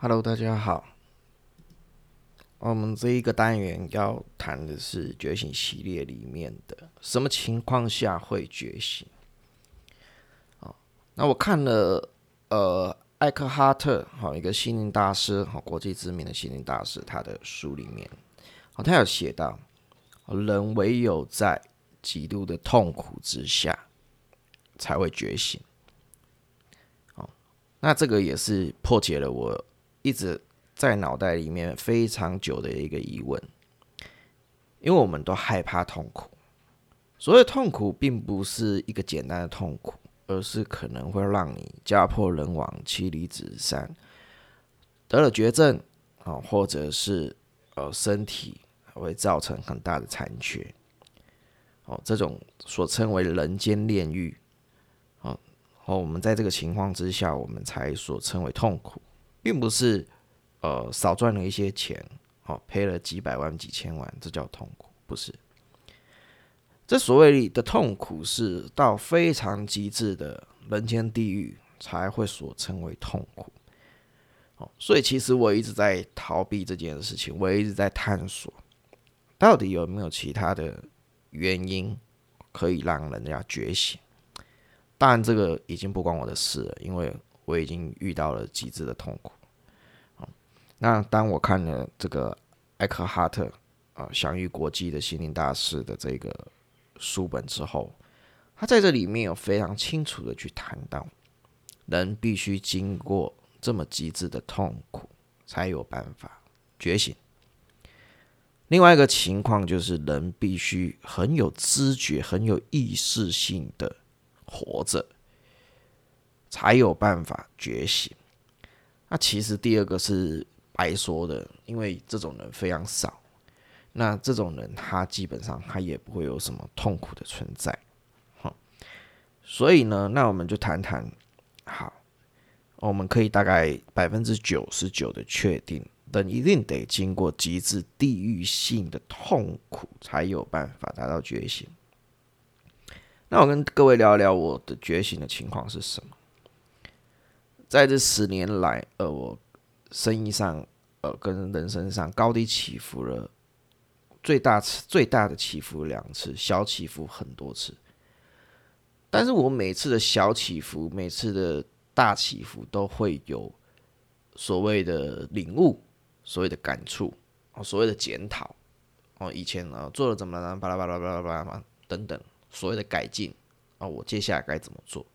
Hello，大家好。我们这一个单元要谈的是觉醒系列里面的什么情况下会觉醒？哦，那我看了呃艾克哈特，好一个心灵大师，好国际知名的心灵大师，他的书里面，哦，他有写到，人唯有在极度的痛苦之下才会觉醒。哦，那这个也是破解了我一直。在脑袋里面非常久的一个疑问，因为我们都害怕痛苦。所谓痛苦，并不是一个简单的痛苦，而是可能会让你家破人亡、妻离子散，得了绝症啊，或者是呃身体会造成很大的残缺。哦，这种所称为人间炼狱。哦，我们在这个情况之下，我们才所称为痛苦，并不是。呃，少赚了一些钱，哦赔了几百万、几千万，这叫痛苦，不是？这所谓的痛苦是到非常极致的人间地狱才会所称为痛苦。哦，所以其实我一直在逃避这件事情，我一直在探索，到底有没有其他的原因可以让人家觉醒？当然，这个已经不关我的事了，因为我已经遇到了极致的痛苦。那当我看了这个艾克哈特啊，享誉国际的心灵大师的这个书本之后，他在这里面有非常清楚的去谈到，人必须经过这么极致的痛苦，才有办法觉醒。另外一个情况就是，人必须很有知觉、很有意识性的活着，才有办法觉醒。那其实第二个是。白说的，因为这种人非常少，那这种人他基本上他也不会有什么痛苦的存在，好，所以呢，那我们就谈谈，好，我们可以大概百分之九十九的确定，人一定得经过极致地域性的痛苦，才有办法达到觉醒。那我跟各位聊聊我的觉醒的情况是什么？在这十年来，呃，我。生意上，呃，跟人生上高低起伏了，最大次最大的起伏两次，小起伏很多次。但是我每次的小起伏，每次的大起伏，都会有所谓的领悟，所谓的感触，哦，所谓的检讨，哦，以前啊做了怎么了，巴拉巴拉巴拉巴拉等等，所谓的改进，啊，我接下来该怎么做？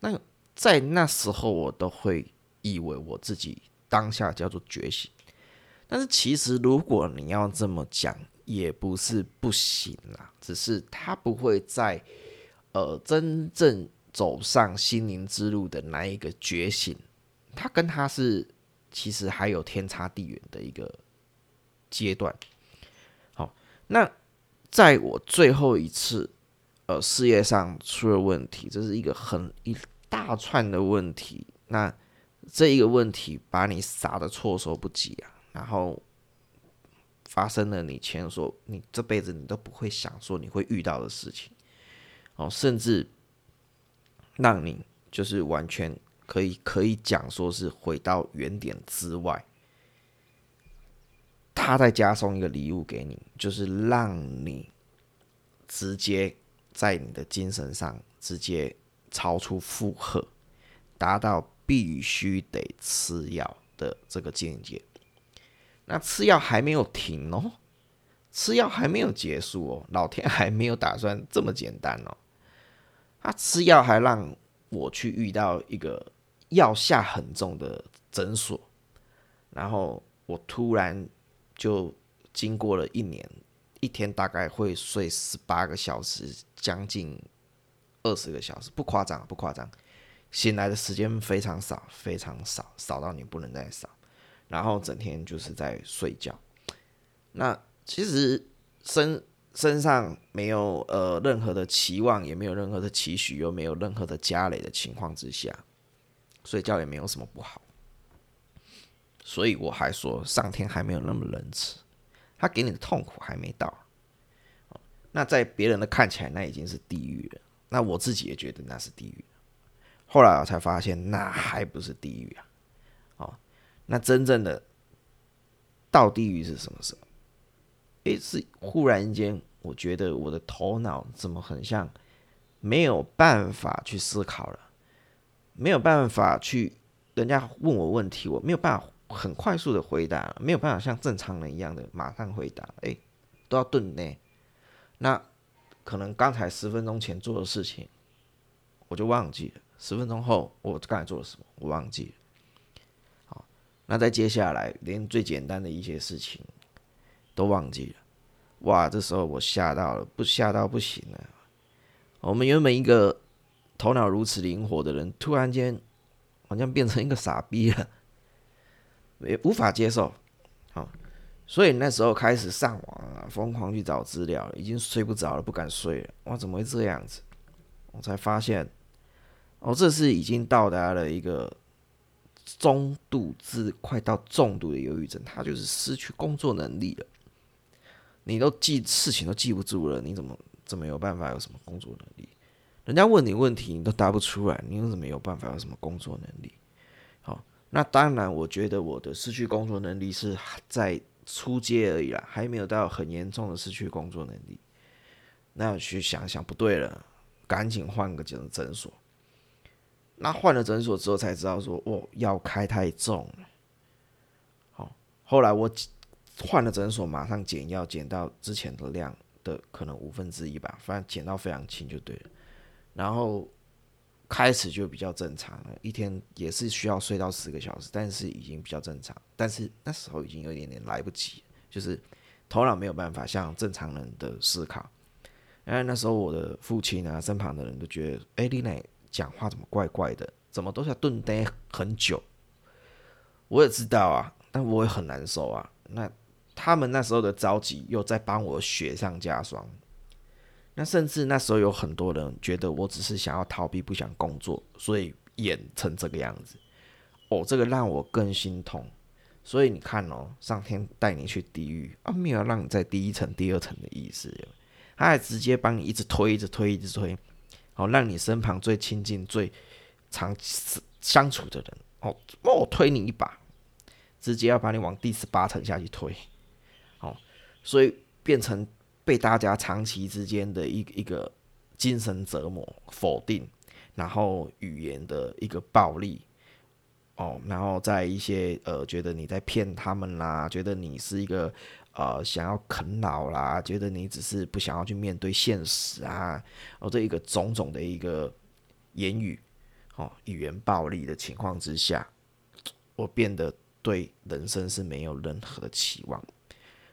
那在那时候，我都会以为我自己。当下叫做觉醒，但是其实如果你要这么讲，也不是不行啦，只是他不会在呃真正走上心灵之路的那一个觉醒，他跟他是其实还有天差地远的一个阶段。好，那在我最后一次呃事业上出了问题，这是一个很一大串的问题，那。这一个问题把你杀的措手不及啊，然后发生了你前所你这辈子你都不会想说你会遇到的事情，哦，甚至让你就是完全可以可以讲说是回到原点之外，他再加送一个礼物给你，就是让你直接在你的精神上直接超出负荷，达到。必须得吃药的这个境界，那吃药还没有停哦，吃药还没有结束哦，老天还没有打算这么简单哦，他吃药还让我去遇到一个药下很重的诊所，然后我突然就经过了一年，一天大概会睡十八个小时，将近二十个小时，不夸张，不夸张。醒来的时间非常少，非常少，少到你不能再少。然后整天就是在睡觉。那其实身身上没有呃任何的期望，也没有任何的期许，又没有任何的家累的情况之下，睡觉也没有什么不好。所以我还说，上天还没有那么仁慈，他给你的痛苦还没到。那在别人的看起来，那已经是地狱了。那我自己也觉得那是地狱。后来我才发现，那还不是地狱啊！哦，那真正的到地狱是什么时候？诶，是忽然间，我觉得我的头脑怎么很像没有办法去思考了，没有办法去，人家问我问题，我没有办法很快速的回答，没有办法像正常人一样的马上回答，诶，都要顿呢。那可能刚才十分钟前做的事情，我就忘记了。十分钟后，我刚才做了什么，我忘记了。好，那在接下来，连最简单的一些事情都忘记了。哇，这时候我吓到了，不吓到不行了。我们原本一个头脑如此灵活的人，突然间好像变成一个傻逼了，也无法接受。好。所以那时候开始上网啊，疯狂去找资料，已经睡不着了，不敢睡了。哇，怎么会这样子？我才发现，哦，这是已经到达了一个中度至快到重度的忧郁症，他就是失去工作能力了。你都记事情都记不住了，你怎么怎么有办法有什么工作能力？人家问你问题，你都答不出来，你又怎么有办法有什么工作能力？好，那当然，我觉得我的失去工作能力是在。出街而已啦，还没有到很严重的失去工作能力。那去想想不对了，赶紧换个诊诊所。那换了诊所之后才知道说，哦，药开太重了。好，后来我换了诊所，马上减药，减到之前的量的可能五分之一吧，反正减到非常轻就对了。然后。开始就比较正常了，一天也是需要睡到四个小时，但是已经比较正常。但是那时候已经有一点点来不及，就是头脑没有办法像正常人的思考。因为那时候我的父亲啊，身旁的人都觉得，哎，丽奶讲话怎么怪怪的，怎么都要顿呆很久。我也知道啊，但我也很难受啊。那他们那时候的着急，又在帮我雪上加霜。那甚至那时候有很多人觉得我只是想要逃避，不想工作，所以演成这个样子。哦，这个让我更心痛。所以你看哦，上天带你去地狱啊，没有让你在第一层、第二层的意思，他还直接帮你一直推、一直推、一直推，哦，让你身旁最亲近、最长相处的人，哦，我，推你一把，直接要把你往第十八层下去推。哦，所以变成。被大家长期之间的一一个精神折磨、否定，然后语言的一个暴力，哦，然后在一些呃觉得你在骗他们啦，觉得你是一个呃想要啃老啦，觉得你只是不想要去面对现实啊，哦，这一个种种的一个言语，哦，语言暴力的情况之下，我变得对人生是没有任何的期望。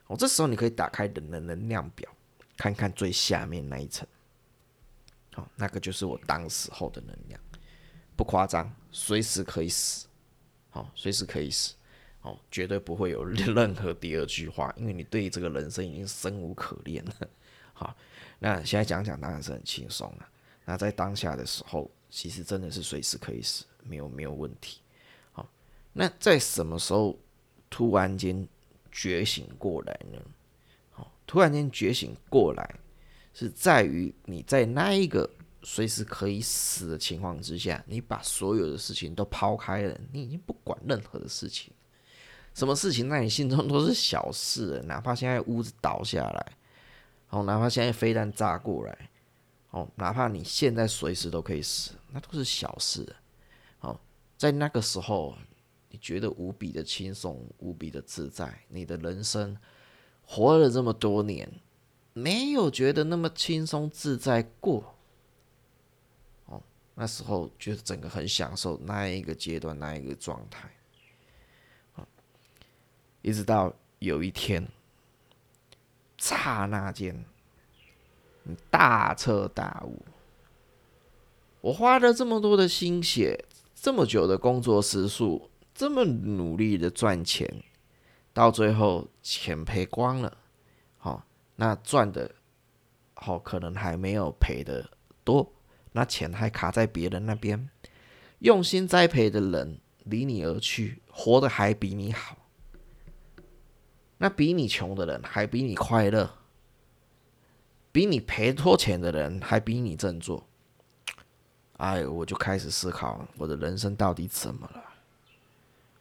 哦，这时候你可以打开人的能量表，看看最下面那一层。好，那个就是我当时候的能量，不夸张，随时可以死。好，随时可以死。哦，绝对不会有 任何第二句话，因为你对这个人生已经生无可恋了。好，那现在讲讲当然是很轻松了。那在当下的时候，其实真的是随时可以死，没有没有问题。好，那在什么时候突然间？觉醒过来呢？好，突然间觉醒过来，是在于你在那一个随时可以死的情况之下，你把所有的事情都抛开了，你已经不管任何的事情，什么事情在你心中都是小事，哪怕现在屋子倒下来，哦，哪怕现在飞弹炸过来，哦，哪怕你现在随时都可以死，那都是小事。好，在那个时候。你觉得无比的轻松，无比的自在。你的人生活了这么多年，没有觉得那么轻松自在过。哦，那时候觉得整个很享受那一个阶段，那一个状态。一直到有一天，刹那间，你大彻大悟。我花了这么多的心血，这么久的工作时数。这么努力的赚钱，到最后钱赔光了，好，那赚的，好可能还没有赔的多，那钱还卡在别人那边，用心栽培的人离你而去，活得还比你好，那比你穷的人还比你快乐，比你赔多钱的人还比你振作，哎，我就开始思考我的人生到底怎么了。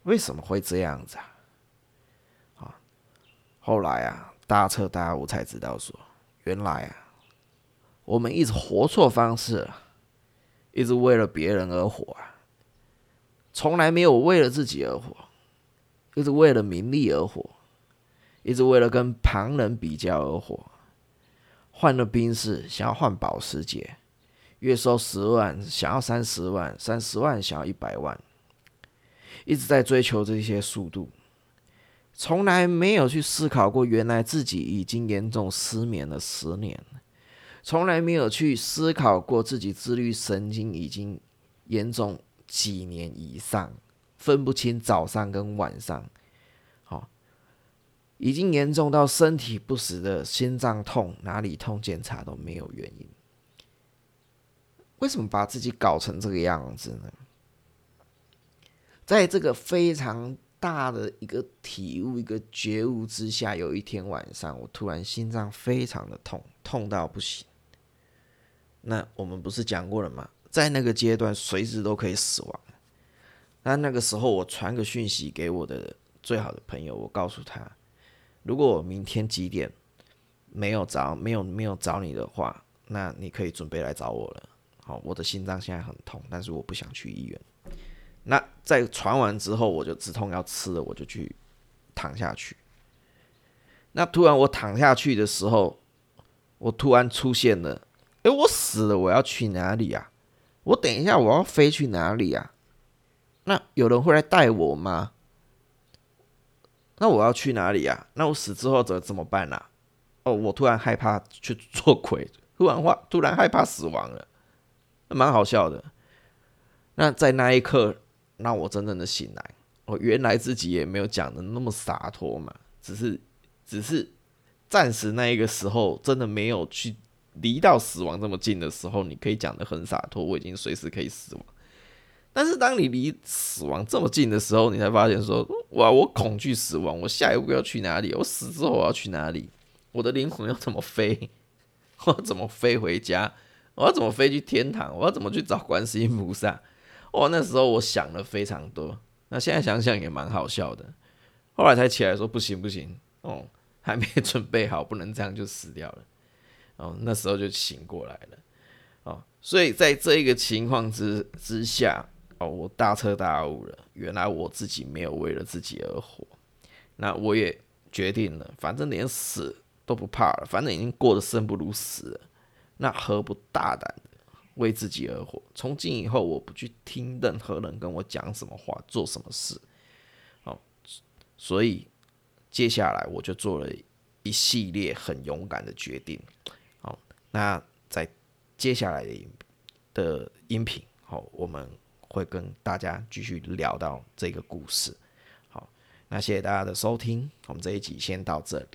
为什么会这样子啊？啊，后来啊，大彻大悟才知道说，原来啊，我们一直活错方式了，一直为了别人而活啊，从来没有为了自己而活，一直为了名利而活，一直为了跟旁人比较而活。换了兵士，想要换保时捷，月收十万，想要三十万，三十万想要一百万，一直在追求这些速度，从来没有去思考过，原来自己已经严重失眠了十年，从来没有去思考过自己自律神经已经严重几年以上，分不清早上跟晚上。已经严重到身体不时的心脏痛，哪里痛检查都没有原因。为什么把自己搞成这个样子呢？在这个非常大的一个体悟、一个觉悟之下，有一天晚上，我突然心脏非常的痛，痛到不行。那我们不是讲过了吗？在那个阶段，随时都可以死亡。那那个时候，我传个讯息给我的最好的朋友，我告诉他。如果我明天几点没有找没有没有找你的话，那你可以准备来找我了。好，我的心脏现在很痛，但是我不想去医院。那在传完之后，我就止痛药吃了，我就去躺下去。那突然我躺下去的时候，我突然出现了，哎，我死了，我要去哪里啊？我等一下我要飞去哪里啊？那有人会来带我吗？那我要去哪里呀？那我死之后怎怎么办呢？哦，我突然害怕去做鬼，突然话突然害怕死亡了，蛮好笑的。那在那一刻，让我真正的醒来，我原来自己也没有讲的那么洒脱嘛，只是只是暂时那一个时候，真的没有去离到死亡这么近的时候，你可以讲的很洒脱，我已经随时可以死亡。但是当你离死亡这么近的时候，你才发现说：哇，我恐惧死亡，我下一步要去哪里？我死之后我要去哪里？我的灵魂要怎么飞？我要怎么飞回家？我要怎么飞去天堂？我要怎么去找观世音菩萨？哦，那时候我想了非常多。那现在想想也蛮好笑的。后来才起来说：不行不行，哦，还没 准备好，不能这样就死掉了。哦，那时候就醒过来了。哦，所以在这一个情况之之下。哦，我大彻大悟了，原来我自己没有为了自己而活。那我也决定了，反正连死都不怕了，反正已经过得生不如死了，那何不大胆的为自己而活？从今以后，我不去听任何人跟我讲什么话，做什么事。好，所以接下来我就做了一系列很勇敢的决定。好，那在接下来的的音频，好，我们。会跟大家继续聊到这个故事，好，那谢谢大家的收听，我们这一集先到这里。